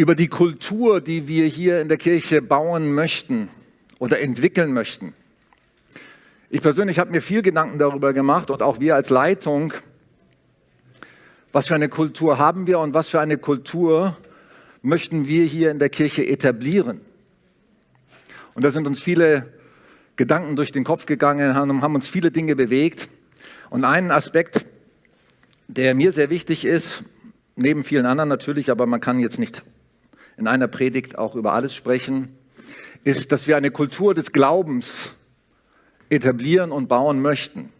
über die Kultur, die wir hier in der Kirche bauen möchten oder entwickeln möchten. Ich persönlich habe mir viel Gedanken darüber gemacht und auch wir als Leitung, was für eine Kultur haben wir und was für eine Kultur möchten wir hier in der Kirche etablieren. Und da sind uns viele Gedanken durch den Kopf gegangen, haben uns viele Dinge bewegt. Und einen Aspekt, der mir sehr wichtig ist, neben vielen anderen natürlich, aber man kann jetzt nicht in einer Predigt auch über alles sprechen, ist, dass wir eine Kultur des Glaubens etablieren und bauen möchten.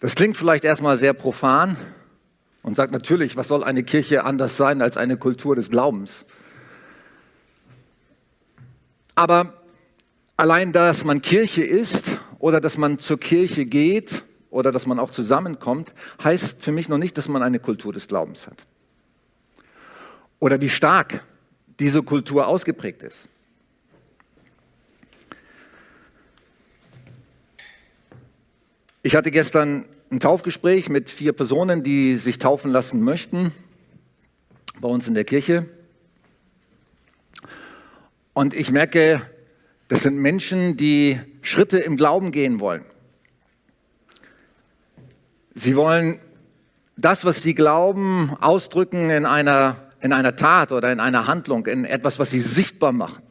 Das klingt vielleicht erstmal sehr profan und sagt natürlich, was soll eine Kirche anders sein als eine Kultur des Glaubens? Aber allein, dass man Kirche ist oder dass man zur Kirche geht oder dass man auch zusammenkommt, heißt für mich noch nicht, dass man eine Kultur des Glaubens hat. Oder wie stark diese Kultur ausgeprägt ist. Ich hatte gestern ein Taufgespräch mit vier Personen, die sich taufen lassen möchten, bei uns in der Kirche. Und ich merke, das sind Menschen, die Schritte im Glauben gehen wollen. Sie wollen das, was sie glauben, ausdrücken in einer, in einer Tat oder in einer Handlung, in etwas, was sie sichtbar machen.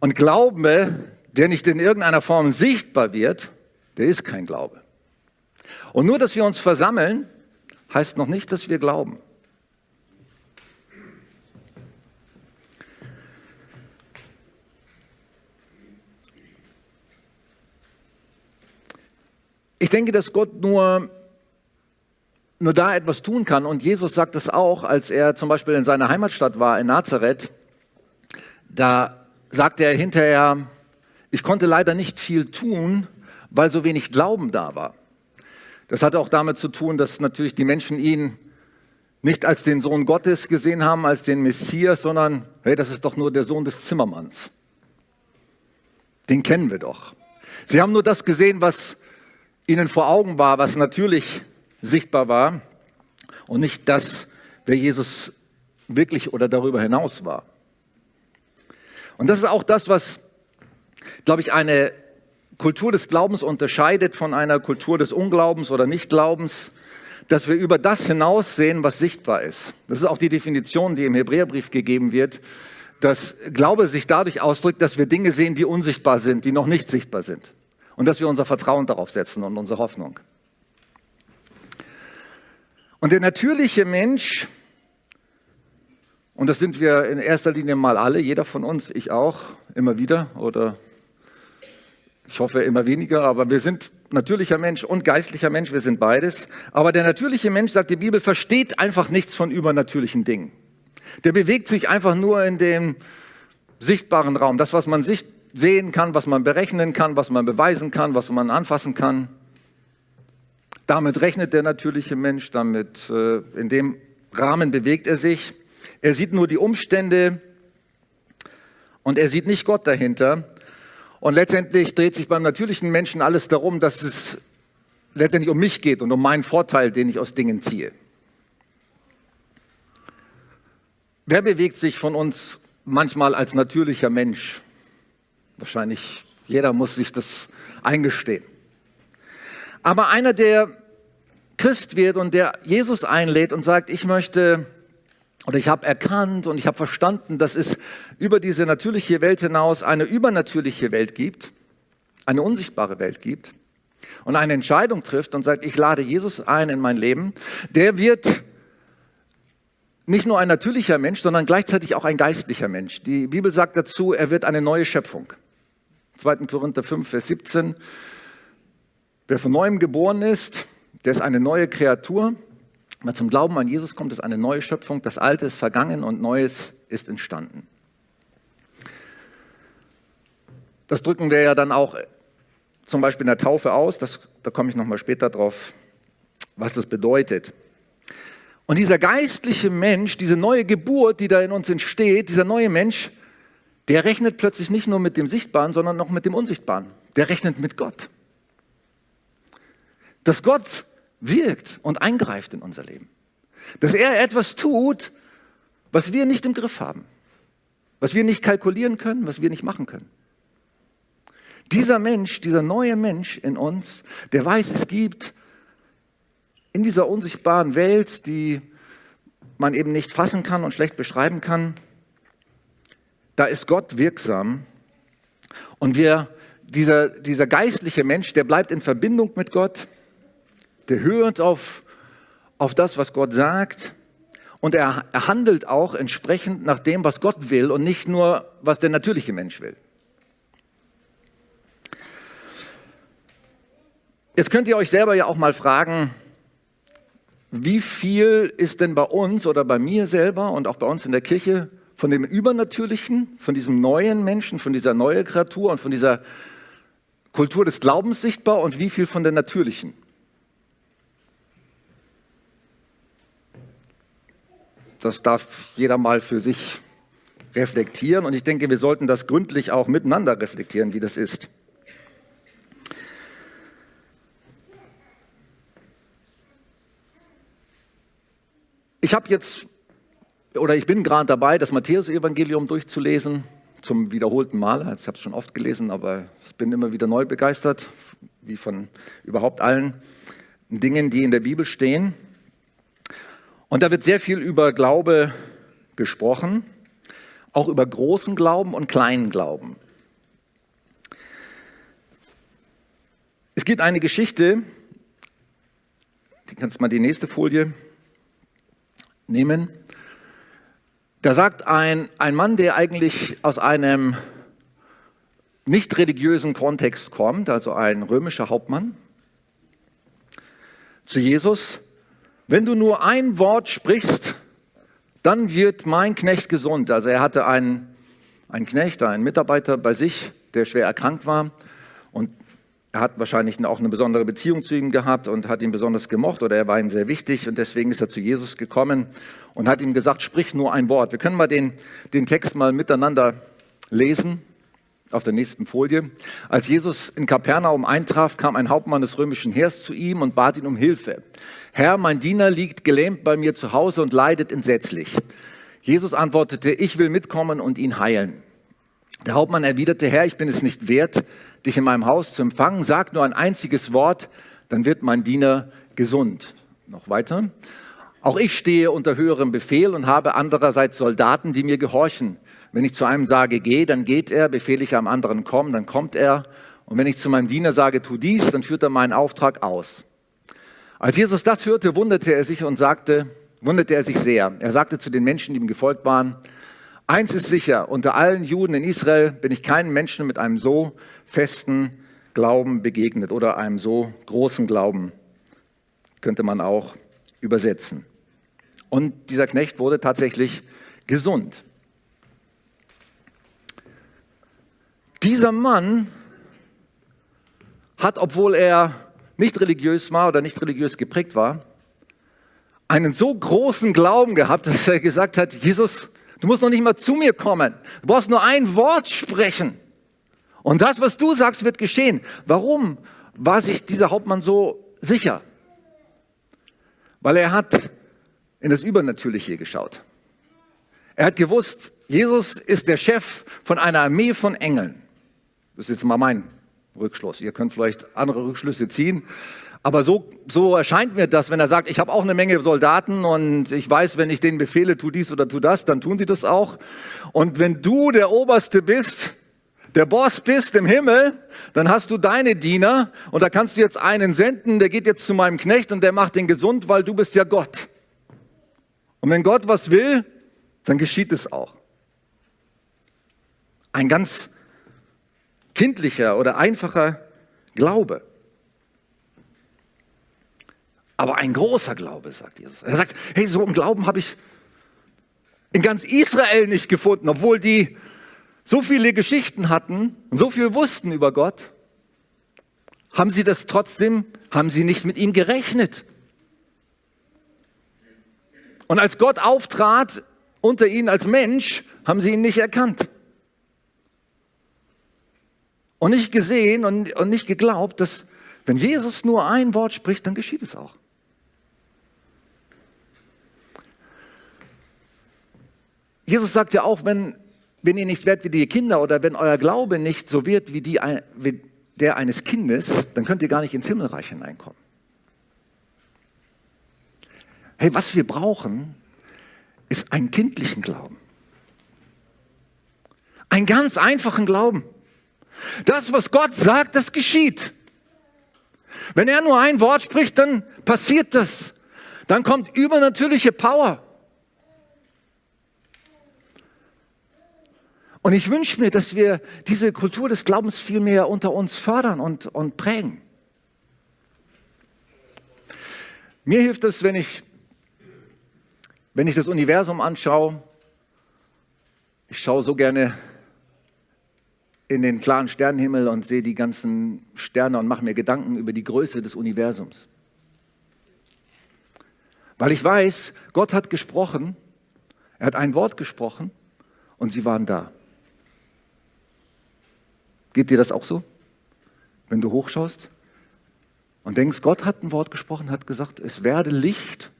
Und Glaube, der nicht in irgendeiner Form sichtbar wird, der ist kein Glaube. Und nur, dass wir uns versammeln, heißt noch nicht, dass wir glauben. Ich denke, dass Gott nur, nur da etwas tun kann. Und Jesus sagt es auch, als er zum Beispiel in seiner Heimatstadt war, in Nazareth. Da sagte er hinterher, ich konnte leider nicht viel tun, weil so wenig Glauben da war. Das hatte auch damit zu tun, dass natürlich die Menschen ihn nicht als den Sohn Gottes gesehen haben, als den Messias, sondern, hey, das ist doch nur der Sohn des Zimmermanns. Den kennen wir doch. Sie haben nur das gesehen, was ihnen vor Augen war, was natürlich sichtbar war und nicht das, wer Jesus wirklich oder darüber hinaus war. Und das ist auch das, was, glaube ich, eine Kultur des Glaubens unterscheidet von einer Kultur des Unglaubens oder Nichtglaubens, dass wir über das hinaussehen, was sichtbar ist. Das ist auch die Definition, die im Hebräerbrief gegeben wird, dass Glaube sich dadurch ausdrückt, dass wir Dinge sehen, die unsichtbar sind, die noch nicht sichtbar sind. Und dass wir unser Vertrauen darauf setzen und unsere Hoffnung. Und der natürliche Mensch, und das sind wir in erster Linie mal alle, jeder von uns, ich auch, immer wieder oder ich hoffe immer weniger, aber wir sind natürlicher Mensch und geistlicher Mensch, wir sind beides. Aber der natürliche Mensch, sagt die Bibel, versteht einfach nichts von übernatürlichen Dingen. Der bewegt sich einfach nur in dem sichtbaren Raum. Das, was man sehen kann, was man berechnen kann, was man beweisen kann, was man anfassen kann. Damit rechnet der natürliche Mensch, damit äh, in dem Rahmen bewegt er sich. Er sieht nur die Umstände und er sieht nicht Gott dahinter. Und letztendlich dreht sich beim natürlichen Menschen alles darum, dass es letztendlich um mich geht und um meinen Vorteil, den ich aus Dingen ziehe. Wer bewegt sich von uns manchmal als natürlicher Mensch? Wahrscheinlich jeder muss sich das eingestehen. Aber einer, der Christ wird und der Jesus einlädt und sagt, ich möchte oder ich habe erkannt und ich habe verstanden, dass es über diese natürliche Welt hinaus eine übernatürliche Welt gibt, eine unsichtbare Welt gibt und eine Entscheidung trifft und sagt, ich lade Jesus ein in mein Leben, der wird nicht nur ein natürlicher Mensch, sondern gleichzeitig auch ein geistlicher Mensch. Die Bibel sagt dazu, er wird eine neue Schöpfung. 2. Korinther 5, Vers 17. Wer von neuem geboren ist, der ist eine neue Kreatur. Wer zum Glauben an Jesus kommt, ist eine neue Schöpfung. Das Alte ist vergangen und Neues ist entstanden. Das drücken wir ja dann auch zum Beispiel in der Taufe aus. Das, da komme ich nochmal später drauf, was das bedeutet. Und dieser geistliche Mensch, diese neue Geburt, die da in uns entsteht, dieser neue Mensch, der rechnet plötzlich nicht nur mit dem Sichtbaren, sondern auch mit dem Unsichtbaren. Der rechnet mit Gott. Dass Gott wirkt und eingreift in unser Leben. dass er etwas tut, was wir nicht im Griff haben, was wir nicht kalkulieren können, was wir nicht machen können. Dieser Mensch, dieser neue Mensch in uns, der weiß, es gibt in dieser unsichtbaren Welt, die man eben nicht fassen kann und schlecht beschreiben kann, da ist Gott wirksam. Und wir, dieser, dieser geistliche Mensch, der bleibt in Verbindung mit Gott, der hört auf, auf das, was Gott sagt. Und er, er handelt auch entsprechend nach dem, was Gott will und nicht nur, was der natürliche Mensch will. Jetzt könnt ihr euch selber ja auch mal fragen, wie viel ist denn bei uns oder bei mir selber und auch bei uns in der Kirche von dem Übernatürlichen, von diesem neuen Menschen, von dieser neuen Kreatur und von dieser Kultur des Glaubens sichtbar und wie viel von der natürlichen? Das darf jeder mal für sich reflektieren und ich denke, wir sollten das gründlich auch miteinander reflektieren, wie das ist. Ich habe jetzt, oder ich bin gerade dabei, das Matthäus-Evangelium durchzulesen, zum wiederholten Mal. Ich habe es schon oft gelesen, aber ich bin immer wieder neu begeistert, wie von überhaupt allen Dingen, die in der Bibel stehen. Und da wird sehr viel über Glaube gesprochen, auch über großen Glauben und kleinen Glauben. Es gibt eine Geschichte, die kannst mal die nächste Folie nehmen. Da sagt ein, ein Mann, der eigentlich aus einem nicht religiösen Kontext kommt, also ein römischer Hauptmann, zu Jesus, wenn du nur ein Wort sprichst, dann wird mein Knecht gesund. Also er hatte einen, einen Knecht, einen Mitarbeiter bei sich, der schwer erkrankt war und er hat wahrscheinlich auch eine besondere Beziehung zu ihm gehabt und hat ihn besonders gemocht oder er war ihm sehr wichtig und deswegen ist er zu Jesus gekommen und hat ihm gesagt, sprich nur ein Wort. Wir können mal den, den Text mal miteinander lesen auf der nächsten Folie. Als Jesus in Kapernaum eintraf, kam ein Hauptmann des römischen Heers zu ihm und bat ihn um Hilfe. Herr, mein Diener liegt gelähmt bei mir zu Hause und leidet entsetzlich. Jesus antwortete, ich will mitkommen und ihn heilen. Der Hauptmann erwiderte, Herr, ich bin es nicht wert, dich in meinem Haus zu empfangen. Sag nur ein einziges Wort, dann wird mein Diener gesund. Noch weiter. Auch ich stehe unter höherem Befehl und habe andererseits Soldaten, die mir gehorchen. Wenn ich zu einem sage, geh, dann geht er, befehle ich einem anderen, komm, dann kommt er. Und wenn ich zu meinem Diener sage, tu dies, dann führt er meinen Auftrag aus. Als Jesus das hörte, wunderte er sich und sagte, wunderte er sich sehr. Er sagte zu den Menschen, die ihm gefolgt waren, Eins ist sicher, unter allen Juden in Israel bin ich keinem Menschen mit einem so festen Glauben begegnet oder einem so großen Glauben, könnte man auch übersetzen. Und dieser Knecht wurde tatsächlich gesund. Dieser Mann hat, obwohl er nicht religiös war oder nicht religiös geprägt war, einen so großen Glauben gehabt, dass er gesagt hat, Jesus, Du musst noch nicht mal zu mir kommen. Du brauchst nur ein Wort sprechen. Und das, was du sagst, wird geschehen. Warum war sich dieser Hauptmann so sicher? Weil er hat in das Übernatürliche geschaut. Er hat gewusst, Jesus ist der Chef von einer Armee von Engeln. Das ist jetzt mal mein Rückschluss. Ihr könnt vielleicht andere Rückschlüsse ziehen. Aber so, so erscheint mir das, wenn er sagt, ich habe auch eine Menge Soldaten und ich weiß, wenn ich denen befehle, tu dies oder tu das, dann tun sie das auch. Und wenn du der Oberste bist, der Boss bist im Himmel, dann hast du deine Diener und da kannst du jetzt einen senden, der geht jetzt zu meinem Knecht und der macht den gesund, weil du bist ja Gott. Und wenn Gott was will, dann geschieht es auch. Ein ganz kindlicher oder einfacher Glaube. Aber ein großer Glaube, sagt Jesus. Er sagt, hey, so einen Glauben habe ich in ganz Israel nicht gefunden, obwohl die so viele Geschichten hatten und so viel wussten über Gott. Haben sie das trotzdem, haben sie nicht mit ihm gerechnet. Und als Gott auftrat unter ihnen als Mensch, haben sie ihn nicht erkannt. Und nicht gesehen und, und nicht geglaubt, dass wenn Jesus nur ein Wort spricht, dann geschieht es auch. Jesus sagt ja auch, wenn, wenn ihr nicht werdet wie die Kinder oder wenn euer Glaube nicht so wird wie, die, wie der eines Kindes, dann könnt ihr gar nicht ins Himmelreich hineinkommen. Hey, was wir brauchen, ist einen kindlichen Glauben. Einen ganz einfachen Glauben. Das, was Gott sagt, das geschieht. Wenn er nur ein Wort spricht, dann passiert das. Dann kommt übernatürliche Power. Und ich wünsche mir, dass wir diese Kultur des Glaubens viel mehr unter uns fördern und, und prägen. Mir hilft es, wenn ich, wenn ich das Universum anschaue. Ich schaue so gerne in den klaren Sternenhimmel und sehe die ganzen Sterne und mache mir Gedanken über die Größe des Universums. Weil ich weiß, Gott hat gesprochen, er hat ein Wort gesprochen und sie waren da. Geht dir das auch so? Wenn du hochschaust und denkst, Gott hat ein Wort gesprochen, hat gesagt, es werde Licht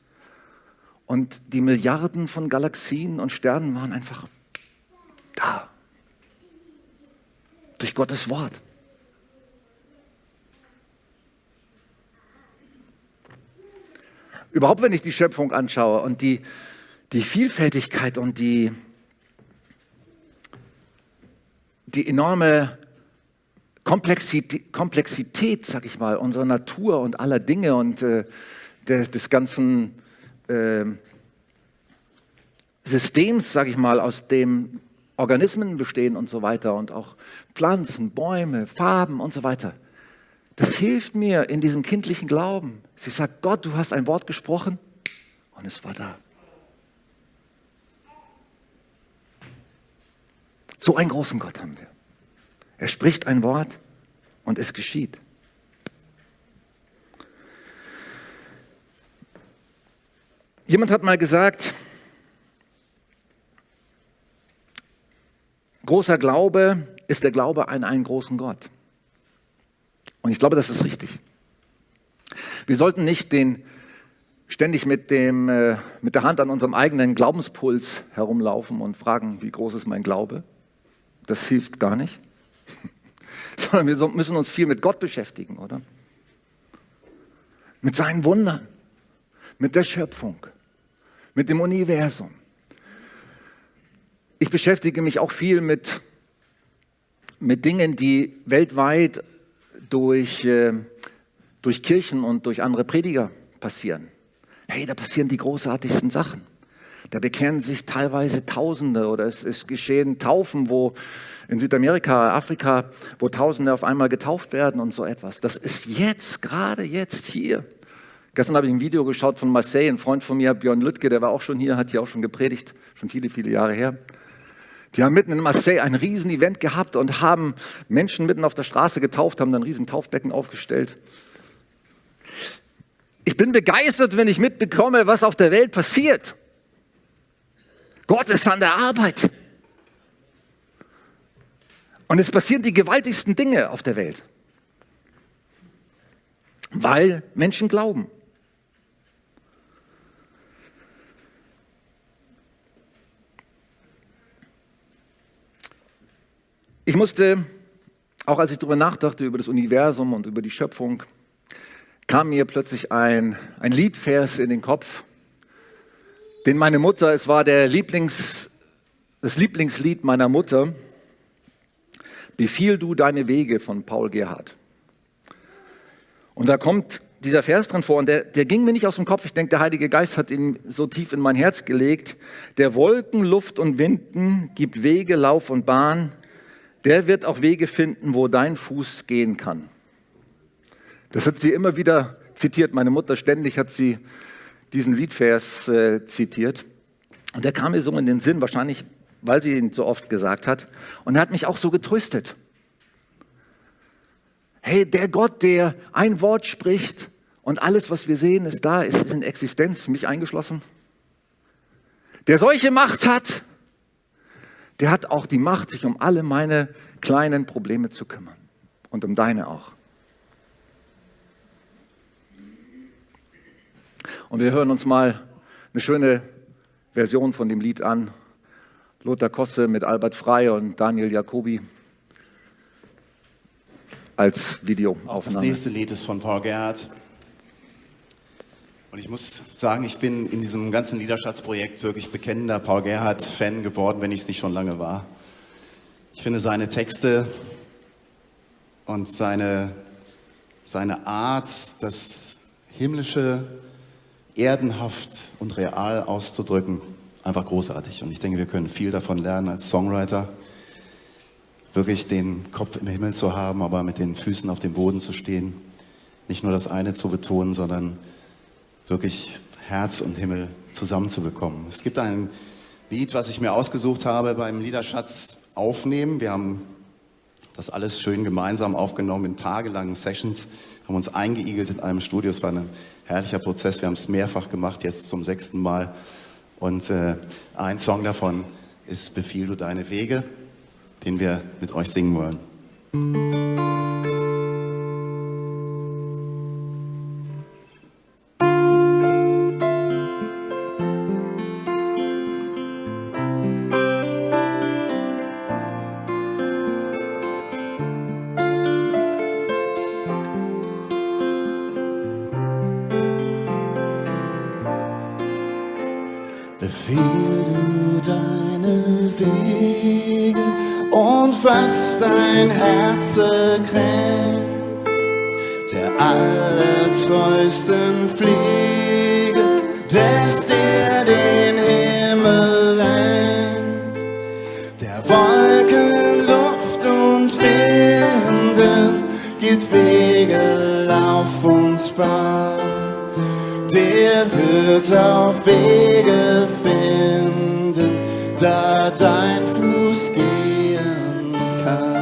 und die Milliarden von Galaxien und Sternen waren einfach da. Durch Gottes Wort. Überhaupt, wenn ich die Schöpfung anschaue und die, die Vielfältigkeit und die, die enorme Komplexität, Komplexität, sag ich mal, unserer Natur und aller Dinge und äh, des, des, ganzen äh, Systems, sag ich mal, aus dem Organismen bestehen und so weiter und auch Pflanzen, Bäume, Farben und so weiter. Das hilft mir in diesem kindlichen Glauben. Sie sagt, Gott, du hast ein Wort gesprochen und es war da. So einen großen Gott haben wir. Er spricht ein Wort und es geschieht. Jemand hat mal gesagt, großer Glaube ist der Glaube an einen großen Gott. Und ich glaube, das ist richtig. Wir sollten nicht den, ständig mit, dem, äh, mit der Hand an unserem eigenen Glaubenspuls herumlaufen und fragen, wie groß ist mein Glaube. Das hilft gar nicht. sondern wir müssen uns viel mit Gott beschäftigen, oder? Mit seinen Wundern, mit der Schöpfung, mit dem Universum. Ich beschäftige mich auch viel mit, mit Dingen, die weltweit durch, äh, durch Kirchen und durch andere Prediger passieren. Hey, da passieren die großartigsten Sachen. Da bekennen sich teilweise Tausende oder es, es geschehen Taufen, wo in Südamerika, Afrika, wo Tausende auf einmal getauft werden und so etwas. Das ist jetzt, gerade jetzt hier. Gestern habe ich ein Video geschaut von Marseille, ein Freund von mir, Björn Lüttke, der war auch schon hier, hat hier auch schon gepredigt, schon viele, viele Jahre her. Die haben mitten in Marseille ein Riesen-Event gehabt und haben Menschen mitten auf der Straße getauft, haben dann riesen Taufbecken aufgestellt. Ich bin begeistert, wenn ich mitbekomme, was auf der Welt passiert. Gott ist an der Arbeit. Und es passieren die gewaltigsten Dinge auf der Welt, weil Menschen glauben. Ich musste, auch als ich darüber nachdachte, über das Universum und über die Schöpfung, kam mir plötzlich ein, ein Liedvers in den Kopf, den meine Mutter, es war der Lieblings, das Lieblingslied meiner Mutter, Befiehl du deine Wege von Paul Gerhardt. Und da kommt dieser Vers drin vor und der, der ging mir nicht aus dem Kopf. Ich denke, der Heilige Geist hat ihn so tief in mein Herz gelegt. Der Wolken, Luft und Winden gibt Wege, Lauf und Bahn. Der wird auch Wege finden, wo dein Fuß gehen kann. Das hat sie immer wieder zitiert. Meine Mutter ständig hat sie diesen Liedvers äh, zitiert. Und der kam mir so in den Sinn, wahrscheinlich weil sie ihn so oft gesagt hat. Und er hat mich auch so getröstet. Hey, der Gott, der ein Wort spricht und alles, was wir sehen, ist da, ist in Existenz, mich eingeschlossen. Der solche Macht hat, der hat auch die Macht, sich um alle meine kleinen Probleme zu kümmern. Und um deine auch. Und wir hören uns mal eine schöne Version von dem Lied an Lothar Kosse mit Albert Frey und Daniel Jacobi als Videoaufnahme. Das nächste Lied ist von Paul Gerhardt. Und ich muss sagen, ich bin in diesem ganzen Liederschatzprojekt wirklich bekennender Paul Gerhardt-Fan geworden, wenn ich es nicht schon lange war. Ich finde seine Texte und seine, seine Art, das Himmlische erdenhaft und real auszudrücken, einfach großartig. Und ich denke, wir können viel davon lernen als Songwriter, wirklich den Kopf im Himmel zu haben, aber mit den Füßen auf dem Boden zu stehen. Nicht nur das eine zu betonen, sondern wirklich Herz und Himmel zusammenzubekommen. Es gibt ein Lied, was ich mir ausgesucht habe beim Liederschatz aufnehmen. Wir haben das alles schön gemeinsam aufgenommen in tagelangen Sessions, haben uns eingeigelt in einem Studio. Es war ein herrlicher Prozess. Wir haben es mehrfach gemacht, jetzt zum sechsten Mal. Und äh, ein Song davon ist Befiehl du deine Wege, den wir mit euch singen wollen. Wird auch Wege finden, da dein Fuß gehen kann.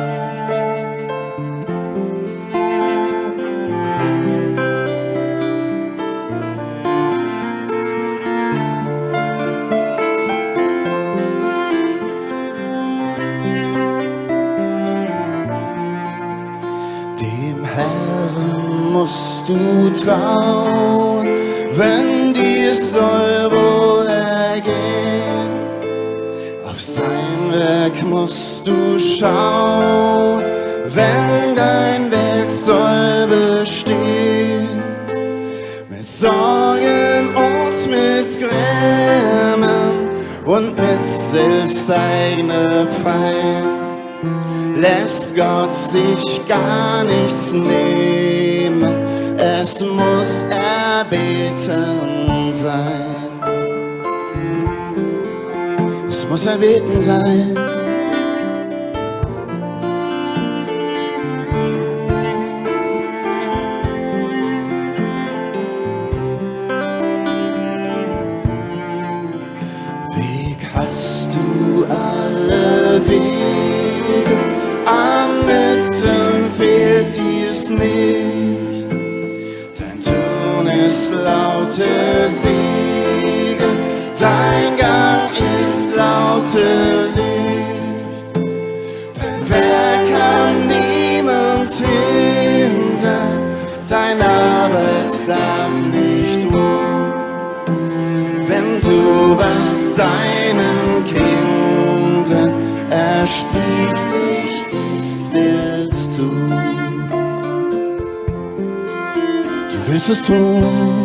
Dem Herrn musst du trauen wenn soll wohl ergehen. Auf sein Werk musst du schauen, wenn dein Werk soll bestehen. Mit Sorgen und mit Grämen und mit selbsteigener Pein lässt Gott sich gar nichts nehmen es muss erbeten sein. Es muss erbeten sein. Was deinen Kindern ersprießlich ist, willst du. willst es tun.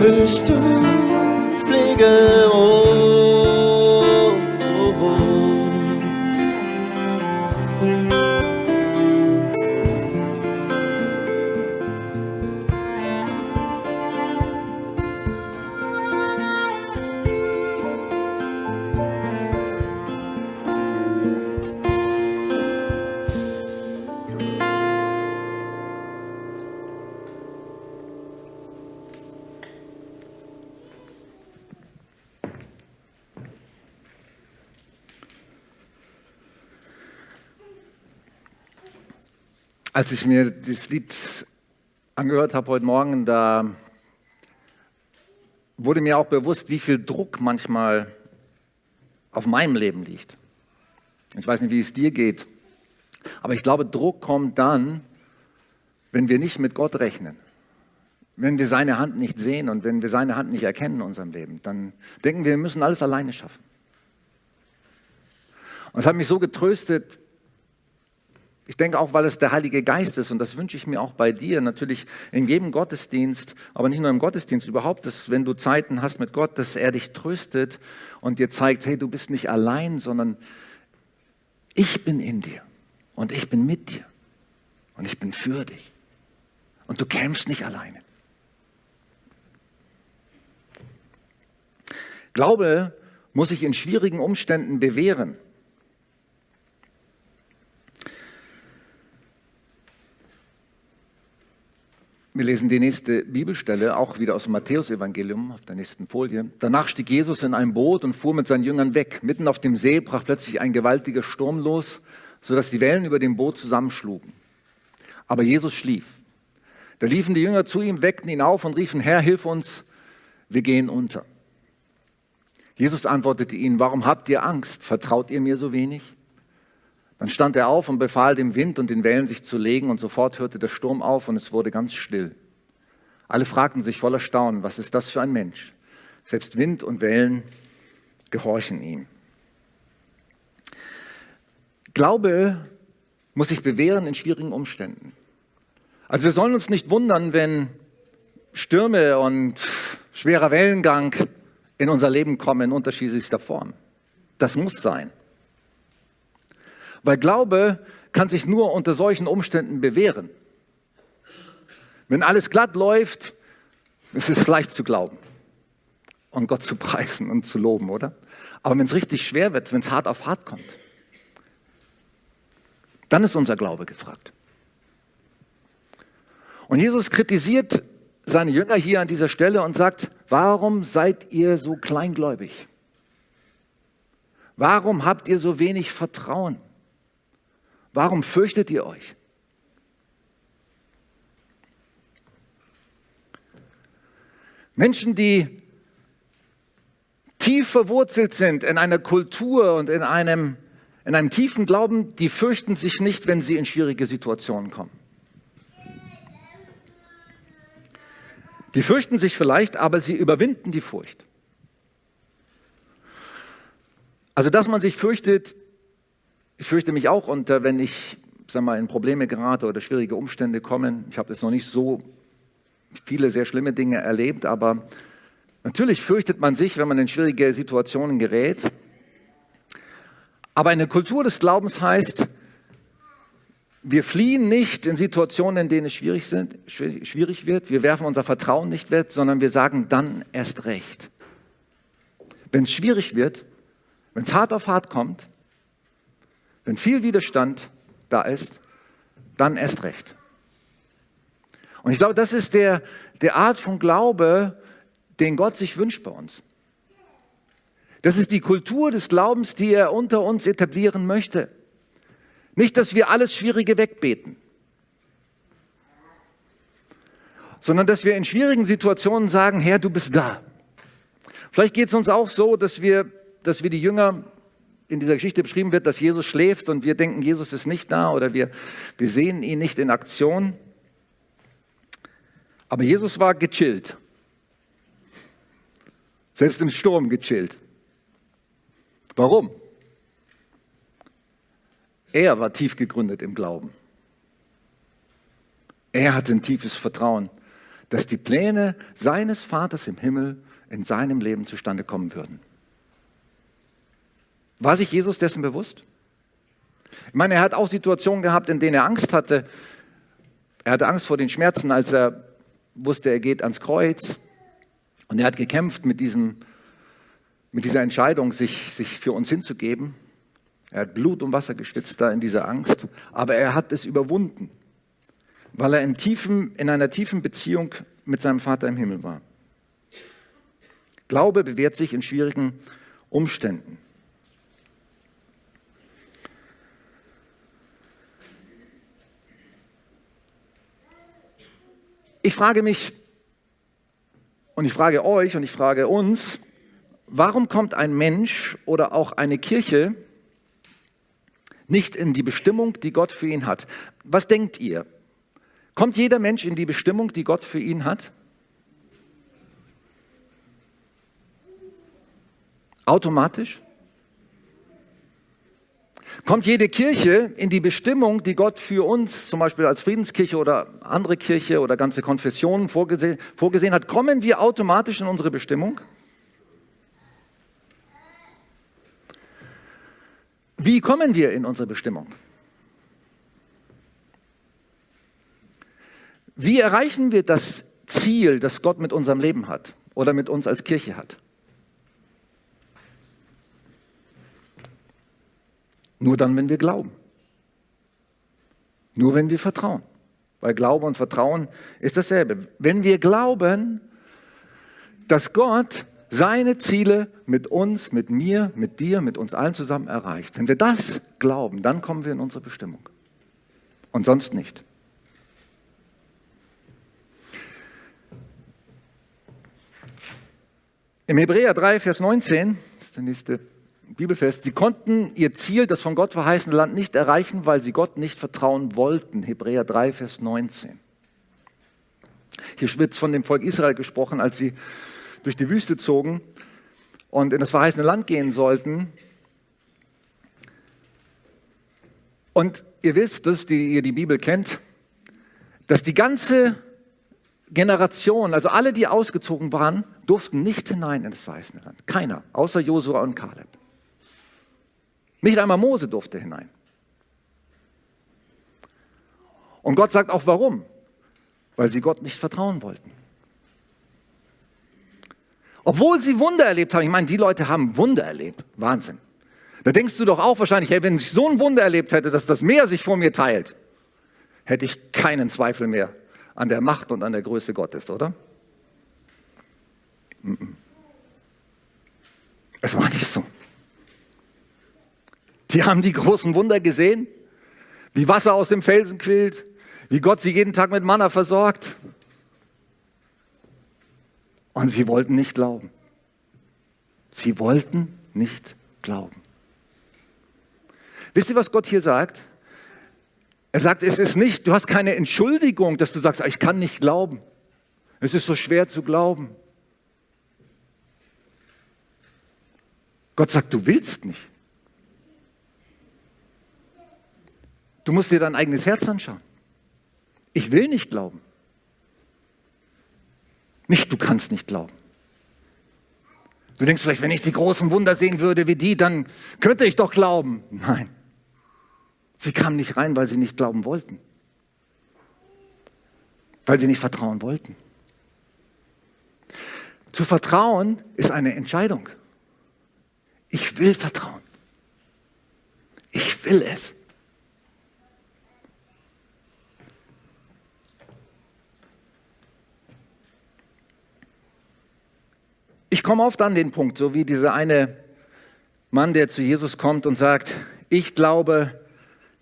høsten flækkede over. Als ich mir dieses Lied angehört habe heute Morgen, da wurde mir auch bewusst, wie viel Druck manchmal auf meinem Leben liegt. Ich weiß nicht, wie es dir geht, aber ich glaube, Druck kommt dann, wenn wir nicht mit Gott rechnen, wenn wir seine Hand nicht sehen und wenn wir seine Hand nicht erkennen in unserem Leben. Dann denken wir, wir müssen alles alleine schaffen. Und es hat mich so getröstet, ich denke auch, weil es der Heilige Geist ist und das wünsche ich mir auch bei dir, natürlich in jedem Gottesdienst, aber nicht nur im Gottesdienst, überhaupt, dass wenn du Zeiten hast mit Gott, dass er dich tröstet und dir zeigt, hey, du bist nicht allein, sondern ich bin in dir und ich bin mit dir und ich bin für dich und du kämpfst nicht alleine. Glaube muss sich in schwierigen Umständen bewähren. Wir lesen die nächste Bibelstelle, auch wieder aus dem Matthäusevangelium auf der nächsten Folie. Danach stieg Jesus in ein Boot und fuhr mit seinen Jüngern weg. Mitten auf dem See brach plötzlich ein gewaltiger Sturm los, sodass die Wellen über dem Boot zusammenschlugen. Aber Jesus schlief. Da liefen die Jünger zu ihm, weckten ihn auf und riefen, Herr, hilf uns, wir gehen unter. Jesus antwortete ihnen, warum habt ihr Angst? Vertraut ihr mir so wenig? Dann stand er auf und befahl dem Wind und den Wellen sich zu legen und sofort hörte der Sturm auf und es wurde ganz still. Alle fragten sich voller Staunen, was ist das für ein Mensch? Selbst Wind und Wellen gehorchen ihm. Glaube muss sich bewähren in schwierigen Umständen. Also wir sollen uns nicht wundern, wenn Stürme und schwerer Wellengang in unser Leben kommen in unterschiedlichster Form. Das muss sein. Weil Glaube kann sich nur unter solchen Umständen bewähren. Wenn alles glatt läuft, ist es leicht zu glauben und Gott zu preisen und zu loben, oder? Aber wenn es richtig schwer wird, wenn es hart auf hart kommt, dann ist unser Glaube gefragt. Und Jesus kritisiert seine Jünger hier an dieser Stelle und sagt, warum seid ihr so kleingläubig? Warum habt ihr so wenig Vertrauen? Warum fürchtet ihr euch? Menschen, die tief verwurzelt sind in einer Kultur und in einem, in einem tiefen Glauben, die fürchten sich nicht, wenn sie in schwierige Situationen kommen. Die fürchten sich vielleicht, aber sie überwinden die Furcht. Also, dass man sich fürchtet, ich fürchte mich auch unter, wenn ich sag mal, in Probleme gerate oder schwierige Umstände kommen. Ich habe jetzt noch nicht so viele sehr schlimme Dinge erlebt, aber natürlich fürchtet man sich, wenn man in schwierige Situationen gerät. Aber eine Kultur des Glaubens heißt, wir fliehen nicht in Situationen, in denen es schwierig, sind, schwierig wird. Wir werfen unser Vertrauen nicht weg, sondern wir sagen dann erst recht. Wenn es schwierig wird, wenn es hart auf hart kommt, wenn viel Widerstand da ist, dann erst recht. Und ich glaube, das ist der, der Art von Glaube, den Gott sich wünscht bei uns. Das ist die Kultur des Glaubens, die er unter uns etablieren möchte. Nicht, dass wir alles Schwierige wegbeten, sondern dass wir in schwierigen Situationen sagen, Herr, du bist da. Vielleicht geht es uns auch so, dass wir, dass wir die Jünger in dieser Geschichte beschrieben wird, dass Jesus schläft und wir denken, Jesus ist nicht da oder wir, wir sehen ihn nicht in Aktion. Aber Jesus war gechillt. Selbst im Sturm gechillt. Warum? Er war tief gegründet im Glauben. Er hatte ein tiefes Vertrauen, dass die Pläne seines Vaters im Himmel in seinem Leben zustande kommen würden. War sich Jesus dessen bewusst? Ich meine, er hat auch Situationen gehabt, in denen er Angst hatte. Er hatte Angst vor den Schmerzen, als er wusste, er geht ans Kreuz. Und er hat gekämpft mit, diesem, mit dieser Entscheidung, sich, sich für uns hinzugeben. Er hat Blut und Wasser geschwitzt da in dieser Angst. Aber er hat es überwunden, weil er in, tiefen, in einer tiefen Beziehung mit seinem Vater im Himmel war. Glaube bewährt sich in schwierigen Umständen. Ich frage mich und ich frage euch und ich frage uns, warum kommt ein Mensch oder auch eine Kirche nicht in die Bestimmung, die Gott für ihn hat? Was denkt ihr? Kommt jeder Mensch in die Bestimmung, die Gott für ihn hat? Automatisch? Kommt jede Kirche in die Bestimmung, die Gott für uns, zum Beispiel als Friedenskirche oder andere Kirche oder ganze Konfessionen vorgesehen, vorgesehen hat, kommen wir automatisch in unsere Bestimmung? Wie kommen wir in unsere Bestimmung? Wie erreichen wir das Ziel, das Gott mit unserem Leben hat oder mit uns als Kirche hat? Nur dann, wenn wir glauben. Nur wenn wir vertrauen. Weil Glaube und Vertrauen ist dasselbe. Wenn wir glauben, dass Gott seine Ziele mit uns, mit mir, mit dir, mit uns allen zusammen erreicht. Wenn wir das glauben, dann kommen wir in unsere Bestimmung. Und sonst nicht. Im Hebräer 3, Vers 19, das ist der nächste Bibelfest, sie konnten ihr Ziel, das von Gott verheißene Land, nicht erreichen, weil sie Gott nicht vertrauen wollten. Hebräer 3, Vers 19. Hier wird von dem Volk Israel gesprochen, als sie durch die Wüste zogen und in das verheißene Land gehen sollten. Und ihr wisst, dass die, ihr die Bibel kennt, dass die ganze Generation, also alle, die ausgezogen waren, durften nicht hinein in das verheißene Land. Keiner, außer Josua und Kaleb. Nicht einmal Mose durfte hinein. Und Gott sagt auch warum. Weil sie Gott nicht vertrauen wollten. Obwohl sie Wunder erlebt haben. Ich meine, die Leute haben Wunder erlebt. Wahnsinn. Da denkst du doch auch wahrscheinlich, hey, wenn ich so ein Wunder erlebt hätte, dass das Meer sich vor mir teilt, hätte ich keinen Zweifel mehr an der Macht und an der Größe Gottes, oder? Es war nicht so. Die haben die großen Wunder gesehen, wie Wasser aus dem Felsen quillt, wie Gott sie jeden Tag mit Manna versorgt. Und sie wollten nicht glauben. Sie wollten nicht glauben. Wisst ihr, was Gott hier sagt? Er sagt, es ist nicht, du hast keine Entschuldigung, dass du sagst, ich kann nicht glauben. Es ist so schwer zu glauben. Gott sagt, du willst nicht. Du musst dir dein eigenes Herz anschauen. Ich will nicht glauben. Nicht, du kannst nicht glauben. Du denkst vielleicht, wenn ich die großen Wunder sehen würde wie die, dann könnte ich doch glauben. Nein. Sie kamen nicht rein, weil sie nicht glauben wollten. Weil sie nicht vertrauen wollten. Zu vertrauen ist eine Entscheidung. Ich will vertrauen. Ich will es. Ich komme oft an den Punkt, so wie dieser eine Mann, der zu Jesus kommt und sagt, ich glaube,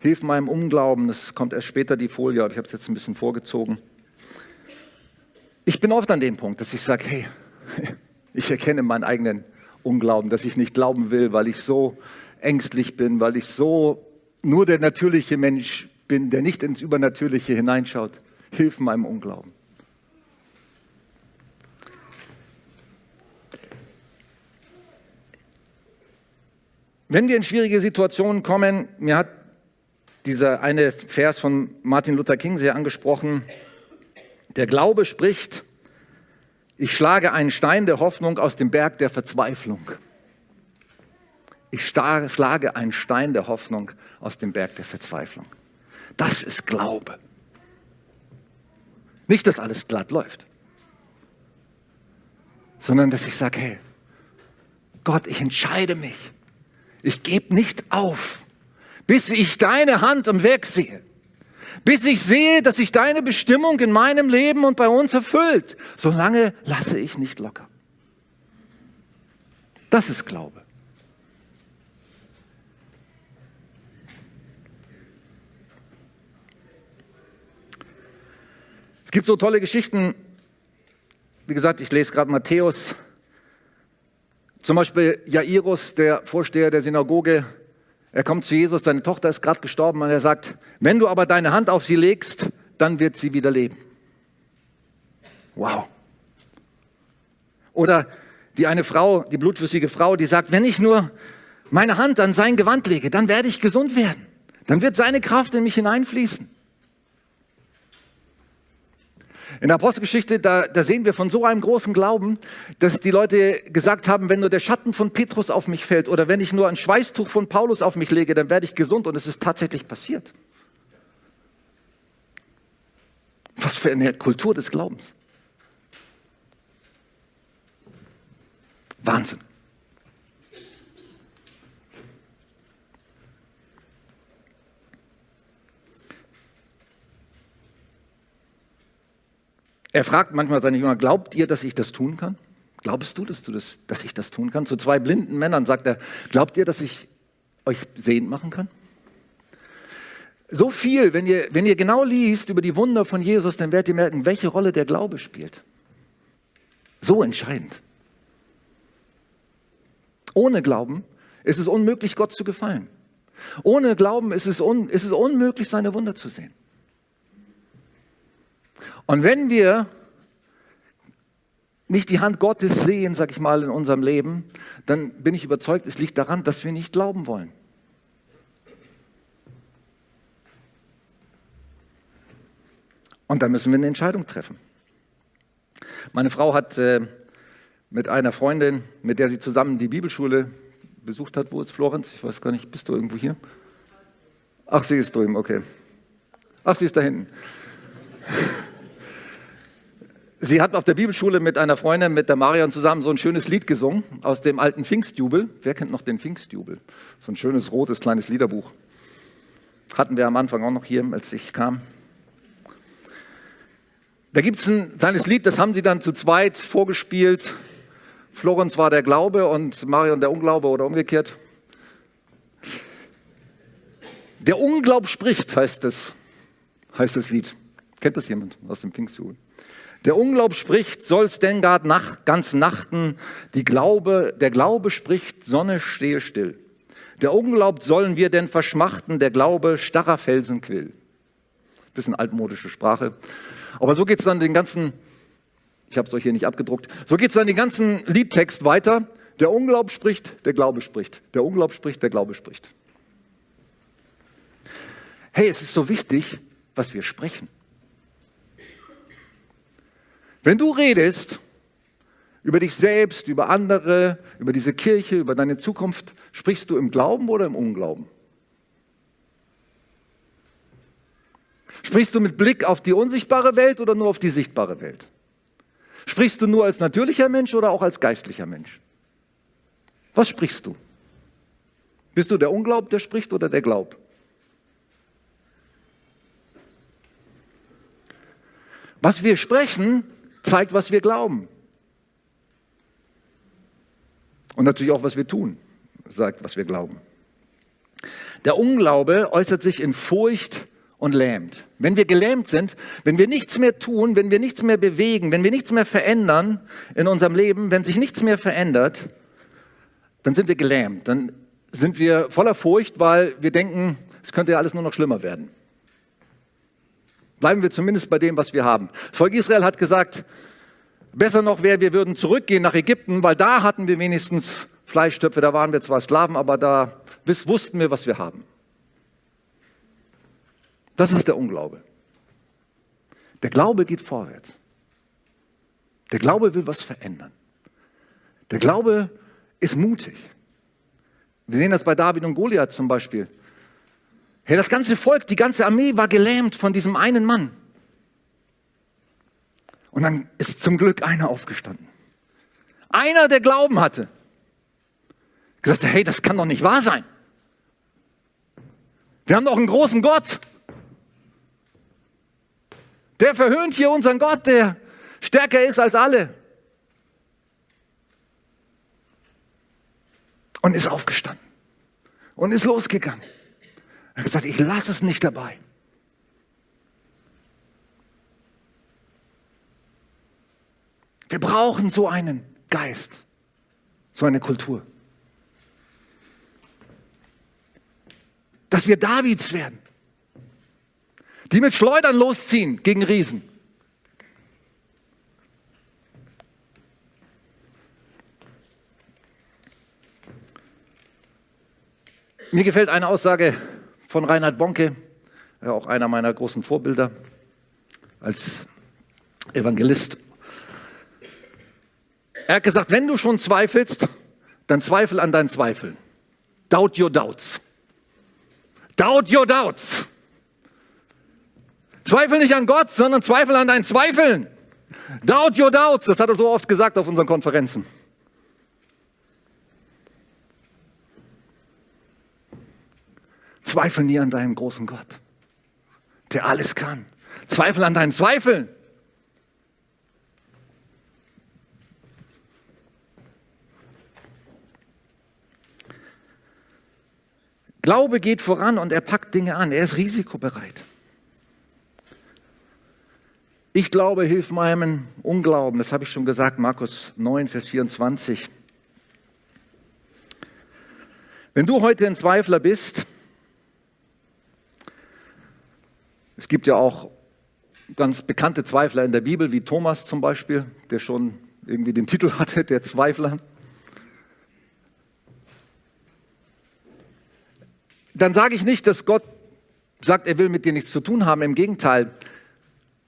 hilf meinem Unglauben. Das kommt erst später die Folie, aber ich habe es jetzt ein bisschen vorgezogen. Ich bin oft an dem Punkt, dass ich sage, hey, ich erkenne meinen eigenen Unglauben, dass ich nicht glauben will, weil ich so ängstlich bin, weil ich so nur der natürliche Mensch bin, der nicht ins Übernatürliche hineinschaut. Hilf meinem Unglauben. Wenn wir in schwierige Situationen kommen, mir hat dieser eine Vers von Martin Luther King sehr angesprochen. Der Glaube spricht, ich schlage einen Stein der Hoffnung aus dem Berg der Verzweiflung. Ich schlage einen Stein der Hoffnung aus dem Berg der Verzweiflung. Das ist Glaube. Nicht, dass alles glatt läuft, sondern dass ich sage, hey, Gott, ich entscheide mich. Ich gebe nicht auf, bis ich deine Hand am Werk sehe. Bis ich sehe, dass sich deine Bestimmung in meinem Leben und bei uns erfüllt. Solange lasse ich nicht locker. Das ist Glaube. Es gibt so tolle Geschichten. Wie gesagt, ich lese gerade Matthäus. Zum Beispiel Jairus, der Vorsteher der Synagoge. Er kommt zu Jesus, seine Tochter ist gerade gestorben und er sagt, wenn du aber deine Hand auf sie legst, dann wird sie wieder leben. Wow. Oder die eine Frau, die blutflüssige Frau, die sagt, wenn ich nur meine Hand an sein Gewand lege, dann werde ich gesund werden. Dann wird seine Kraft in mich hineinfließen. In der Apostelgeschichte, da, da sehen wir von so einem großen Glauben, dass die Leute gesagt haben, wenn nur der Schatten von Petrus auf mich fällt oder wenn ich nur ein Schweißtuch von Paulus auf mich lege, dann werde ich gesund. Und es ist tatsächlich passiert. Was für eine Kultur des Glaubens. Wahnsinn. Er fragt manchmal seine Jünger, glaubt ihr, dass ich das tun kann? Glaubst du, dass, du das, dass ich das tun kann? Zu zwei blinden Männern sagt er, glaubt ihr, dass ich euch sehend machen kann? So viel, wenn ihr, wenn ihr genau liest über die Wunder von Jesus, dann werdet ihr merken, welche Rolle der Glaube spielt. So entscheidend. Ohne Glauben ist es unmöglich, Gott zu gefallen. Ohne Glauben ist es, un, ist es unmöglich, seine Wunder zu sehen. Und wenn wir nicht die Hand Gottes sehen, sag ich mal, in unserem Leben, dann bin ich überzeugt, es liegt daran, dass wir nicht glauben wollen. Und dann müssen wir eine Entscheidung treffen. Meine Frau hat äh, mit einer Freundin, mit der sie zusammen die Bibelschule besucht hat, wo ist Florenz? Ich weiß gar nicht, bist du irgendwo hier? Ach, sie ist drüben, okay. Ach, sie ist da hinten. Sie hat auf der Bibelschule mit einer Freundin, mit der Marion zusammen so ein schönes Lied gesungen aus dem alten Pfingstjubel. Wer kennt noch den Pfingstjubel? So ein schönes rotes kleines Liederbuch. Hatten wir am Anfang auch noch hier, als ich kam. Da gibt es ein kleines Lied, das haben sie dann zu zweit vorgespielt. Florenz war der Glaube und Marion der Unglaube oder umgekehrt. Der Unglaub spricht, heißt es, heißt das Lied. Kennt das jemand aus dem Pfingstjubel? Der Unglaub spricht, soll's denn gar nach, ganz nachten, die Glaube, der Glaube spricht, Sonne stehe still. Der Unglaub sollen wir denn verschmachten, der Glaube starrer Felsenquill. Bisschen altmodische Sprache. Aber so geht's dann den ganzen, ich habe es euch hier nicht abgedruckt, so geht's dann den ganzen Liedtext weiter. Der Unglaub spricht, der Glaube spricht. Der Unglaub spricht, der Glaube spricht. Hey, es ist so wichtig, was wir sprechen. Wenn du redest über dich selbst, über andere, über diese Kirche, über deine Zukunft, sprichst du im Glauben oder im Unglauben? Sprichst du mit Blick auf die unsichtbare Welt oder nur auf die sichtbare Welt? Sprichst du nur als natürlicher Mensch oder auch als geistlicher Mensch? Was sprichst du? Bist du der Unglaub, der spricht oder der Glaub? Was wir sprechen, zeigt, was wir glauben. Und natürlich auch, was wir tun, sagt, was wir glauben. Der Unglaube äußert sich in Furcht und lähmt. Wenn wir gelähmt sind, wenn wir nichts mehr tun, wenn wir nichts mehr bewegen, wenn wir nichts mehr verändern in unserem Leben, wenn sich nichts mehr verändert, dann sind wir gelähmt. Dann sind wir voller Furcht, weil wir denken, es könnte ja alles nur noch schlimmer werden. Bleiben wir zumindest bei dem, was wir haben. Das Volk Israel hat gesagt, besser noch wäre, wir würden zurückgehen nach Ägypten, weil da hatten wir wenigstens Fleischtöpfe, da waren wir zwar Sklaven, aber da wussten wir, was wir haben. Das ist der Unglaube. Der Glaube geht vorwärts. Der Glaube will was verändern. Der Glaube ist mutig. Wir sehen das bei David und Goliath zum Beispiel. Hey, das ganze Volk, die ganze Armee war gelähmt von diesem einen Mann. Und dann ist zum Glück einer aufgestanden. Einer, der Glauben hatte. Gesagt, hey, das kann doch nicht wahr sein. Wir haben doch einen großen Gott. Der verhöhnt hier unseren Gott, der stärker ist als alle. Und ist aufgestanden und ist losgegangen. Er hat gesagt, ich lasse es nicht dabei. Wir brauchen so einen Geist, so eine Kultur. Dass wir Davids werden, die mit Schleudern losziehen gegen Riesen. Mir gefällt eine Aussage von Reinhard Bonke, auch einer meiner großen Vorbilder als Evangelist. Er hat gesagt, wenn du schon zweifelst, dann zweifel an deinen Zweifeln. Doubt your doubts. Doubt your doubts. Zweifel nicht an Gott, sondern zweifel an deinen Zweifeln. Doubt your doubts. Das hat er so oft gesagt auf unseren Konferenzen. Zweifel nie an deinem großen Gott, der alles kann. Zweifel an deinen Zweifeln. Glaube geht voran und er packt Dinge an. Er ist risikobereit. Ich glaube, hilf meinem Unglauben. Das habe ich schon gesagt, Markus 9, Vers 24. Wenn du heute ein Zweifler bist, Es gibt ja auch ganz bekannte Zweifler in der Bibel, wie Thomas zum Beispiel, der schon irgendwie den Titel hatte, der Zweifler. Dann sage ich nicht, dass Gott sagt, er will mit dir nichts zu tun haben, im Gegenteil.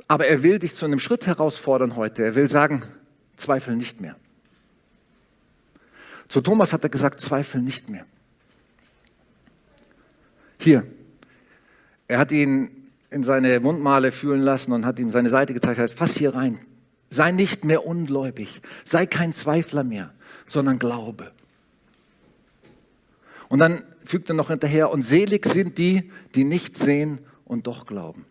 Aber er will dich zu einem Schritt herausfordern heute. Er will sagen, zweifel nicht mehr. Zu Thomas hat er gesagt, zweifel nicht mehr. Hier, er hat ihn in seine Wundmale fühlen lassen und hat ihm seine Seite gezeigt, heißt, pass hier rein. Sei nicht mehr ungläubig. Sei kein Zweifler mehr, sondern glaube. Und dann fügt er noch hinterher, und selig sind die, die nicht sehen und doch glauben.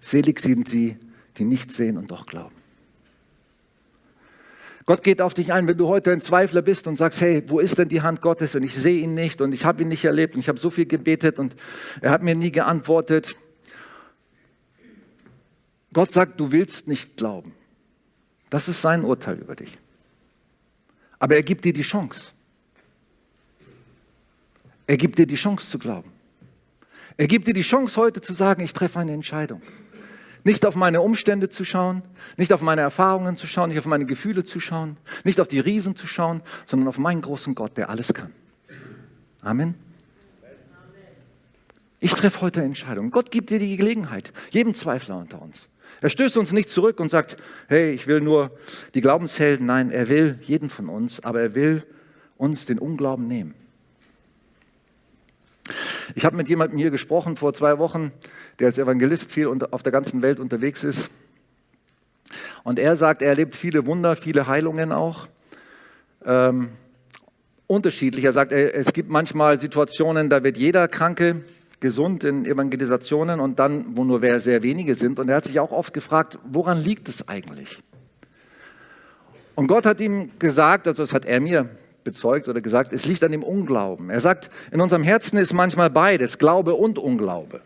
Selig sind sie, die nicht sehen und doch glauben. Gott geht auf dich ein, wenn du heute ein Zweifler bist und sagst, hey, wo ist denn die Hand Gottes und ich sehe ihn nicht und ich habe ihn nicht erlebt und ich habe so viel gebetet und er hat mir nie geantwortet. Gott sagt, du willst nicht glauben. Das ist sein Urteil über dich. Aber er gibt dir die Chance. Er gibt dir die Chance zu glauben. Er gibt dir die Chance heute zu sagen, ich treffe eine Entscheidung. Nicht auf meine Umstände zu schauen, nicht auf meine Erfahrungen zu schauen, nicht auf meine Gefühle zu schauen, nicht auf die Riesen zu schauen, sondern auf meinen großen Gott, der alles kann. Amen. Ich treffe heute Entscheidungen. Gott gibt dir die Gelegenheit, jedem Zweifler unter uns. Er stößt uns nicht zurück und sagt, hey, ich will nur die Glaubenshelden. Nein, er will jeden von uns, aber er will uns den Unglauben nehmen. Ich habe mit jemandem hier gesprochen vor zwei Wochen, der als Evangelist viel auf der ganzen Welt unterwegs ist. Und er sagt, er erlebt viele Wunder, viele Heilungen auch. Ähm, unterschiedlich. Er sagt, es gibt manchmal Situationen, da wird jeder Kranke gesund in Evangelisationen und dann, wo nur sehr wenige sind. Und er hat sich auch oft gefragt, woran liegt es eigentlich? Und Gott hat ihm gesagt, also das hat er mir bezeugt oder gesagt, es liegt an dem Unglauben. Er sagt, in unserem Herzen ist manchmal beides, Glaube und Unglaube.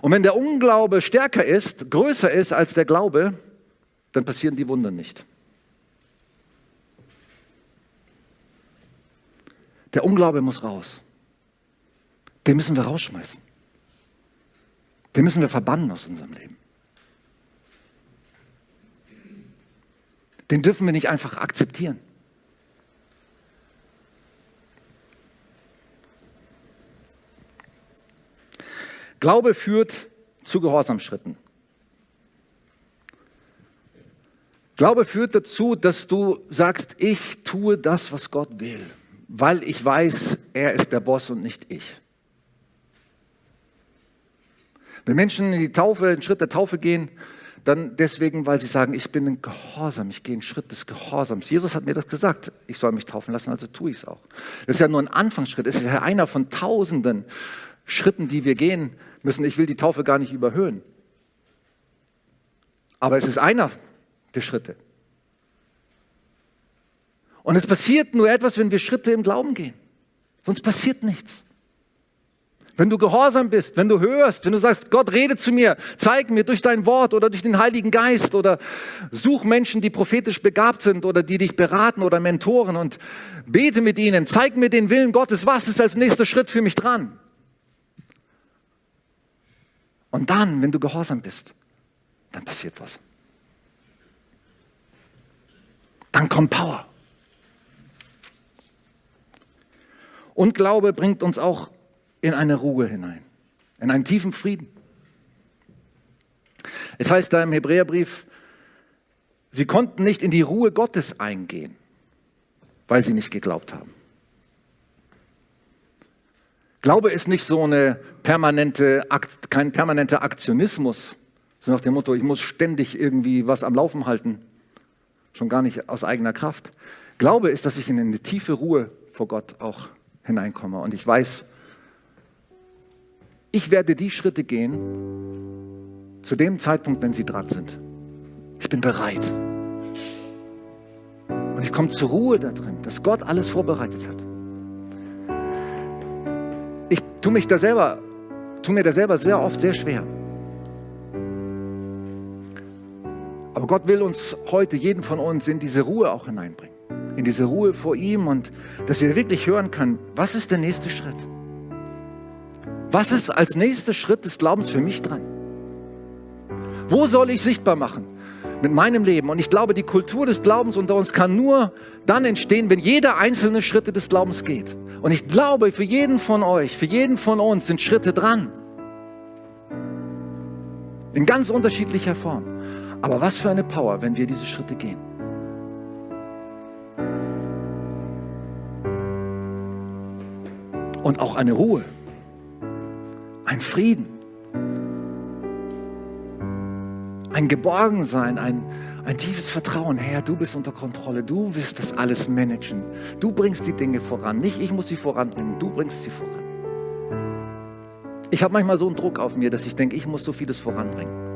Und wenn der Unglaube stärker ist, größer ist als der Glaube, dann passieren die Wunder nicht. Der Unglaube muss raus. Den müssen wir rausschmeißen. Den müssen wir verbannen aus unserem Leben. Den dürfen wir nicht einfach akzeptieren. Glaube führt zu Gehorsamschritten. Glaube führt dazu, dass du sagst, ich tue das, was Gott will, weil ich weiß, er ist der Boss und nicht ich. Wenn Menschen in die Taufe, einen Schritt der Taufe gehen, dann deswegen, weil sie sagen, ich bin ein Gehorsam, ich gehe einen Schritt des Gehorsams. Jesus hat mir das gesagt, ich soll mich taufen lassen, also tue ich es auch. Das ist ja nur ein Anfangsschritt, es ist ja einer von tausenden Schritten, die wir gehen müssen. Ich will die Taufe gar nicht überhöhen. Aber es ist einer der Schritte. Und es passiert nur etwas, wenn wir Schritte im Glauben gehen. Sonst passiert nichts. Wenn du gehorsam bist, wenn du hörst, wenn du sagst, Gott rede zu mir, zeig mir durch dein Wort oder durch den Heiligen Geist oder such Menschen, die prophetisch begabt sind oder die dich beraten oder mentoren und bete mit ihnen, zeig mir den Willen Gottes, was ist als nächster Schritt für mich dran? Und dann, wenn du gehorsam bist, dann passiert was. Dann kommt Power. Und Glaube bringt uns auch in eine Ruhe hinein, in einen tiefen Frieden. Es heißt da im Hebräerbrief, sie konnten nicht in die Ruhe Gottes eingehen, weil sie nicht geglaubt haben. Glaube ist nicht so eine permanente, kein permanenter Aktionismus, so nach dem Motto, ich muss ständig irgendwie was am Laufen halten, schon gar nicht aus eigener Kraft. Glaube ist, dass ich in eine tiefe Ruhe vor Gott auch hineinkomme und ich weiß, ich werde die Schritte gehen zu dem Zeitpunkt, wenn sie dran sind. Ich bin bereit. Und ich komme zur Ruhe da drin, dass Gott alles vorbereitet hat. Ich tue mich da selber, tue mir da selber sehr oft sehr schwer. Aber Gott will uns heute, jeden von uns, in diese Ruhe auch hineinbringen. In diese Ruhe vor ihm und dass wir wirklich hören können, was ist der nächste Schritt? Was ist als nächster Schritt des Glaubens für mich dran? Wo soll ich sichtbar machen? Mit meinem Leben. Und ich glaube, die Kultur des Glaubens unter uns kann nur dann entstehen, wenn jeder einzelne Schritte des Glaubens geht. Und ich glaube, für jeden von euch, für jeden von uns sind Schritte dran. In ganz unterschiedlicher Form. Aber was für eine Power, wenn wir diese Schritte gehen. Und auch eine Ruhe ein Frieden, ein Geborgensein, ein, ein tiefes Vertrauen. Herr, du bist unter Kontrolle, du wirst das alles managen. Du bringst die Dinge voran, nicht ich muss sie voranbringen, du bringst sie voran. Ich habe manchmal so einen Druck auf mir, dass ich denke, ich muss so vieles voranbringen.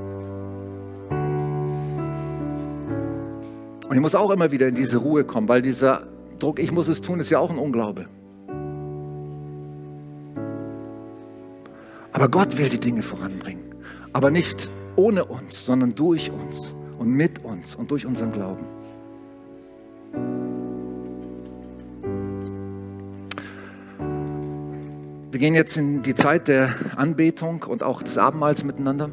Und ich muss auch immer wieder in diese Ruhe kommen, weil dieser Druck, ich muss es tun, ist ja auch ein Unglaube. Aber Gott will die Dinge voranbringen. Aber nicht ohne uns, sondern durch uns und mit uns und durch unseren Glauben. Wir gehen jetzt in die Zeit der Anbetung und auch des Abendmahls miteinander.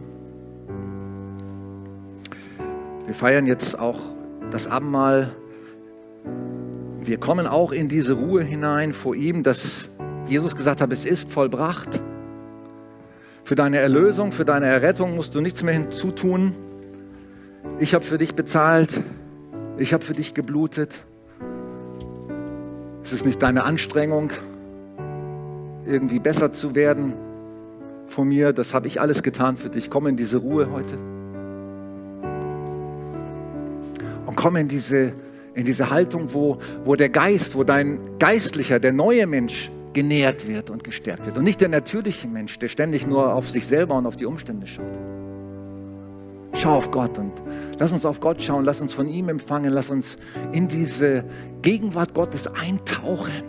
Wir feiern jetzt auch das Abendmahl. Wir kommen auch in diese Ruhe hinein vor ihm, dass Jesus gesagt hat, es ist vollbracht. Für deine Erlösung, für deine Errettung musst du nichts mehr hinzutun. Ich habe für dich bezahlt. Ich habe für dich geblutet. Es ist nicht deine Anstrengung, irgendwie besser zu werden von mir. Das habe ich alles getan für dich. Komm in diese Ruhe heute. Und komm in diese, in diese Haltung, wo, wo der Geist, wo dein Geistlicher, der neue Mensch genährt wird und gestärkt wird. Und nicht der natürliche Mensch, der ständig nur auf sich selber und auf die Umstände schaut. Schau auf Gott und lass uns auf Gott schauen, lass uns von ihm empfangen, lass uns in diese Gegenwart Gottes eintauchen.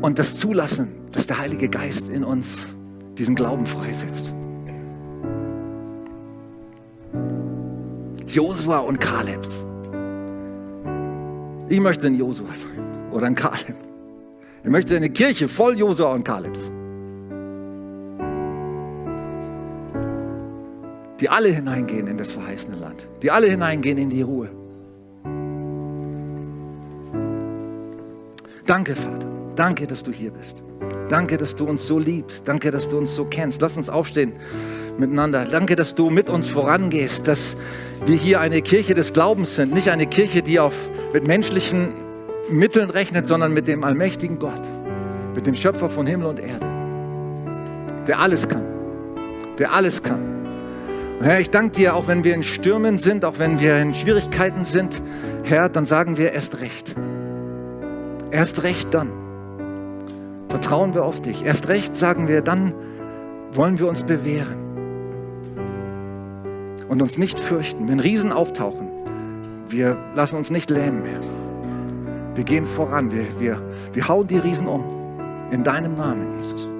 Und das zulassen, dass der Heilige Geist in uns diesen Glauben freisetzt. Josua und Kalebs. Ich möchte ein Josua sein oder ein Kaleb. Ich möchte eine Kirche voll Josua und Kalebs. Die alle hineingehen in das verheißene Land. Die alle hineingehen in die Ruhe. Danke, Vater. Danke, dass du hier bist. Danke, dass du uns so liebst. Danke, dass du uns so kennst. Lass uns aufstehen miteinander. Danke, dass du mit uns vorangehst, dass wir hier eine Kirche des Glaubens sind. Nicht eine Kirche, die auf, mit menschlichen Mitteln rechnet, sondern mit dem allmächtigen Gott, mit dem Schöpfer von Himmel und Erde, der alles kann, der alles kann. Und Herr, ich danke dir, auch wenn wir in Stürmen sind, auch wenn wir in Schwierigkeiten sind, Herr, dann sagen wir erst recht. Erst recht dann vertrauen wir auf dich. Erst recht sagen wir, dann wollen wir uns bewähren und uns nicht fürchten. Wenn Riesen auftauchen, wir lassen uns nicht lähmen mehr. Wir gehen voran, wir, wir, wir hauen die Riesen um. In deinem Namen, Jesus.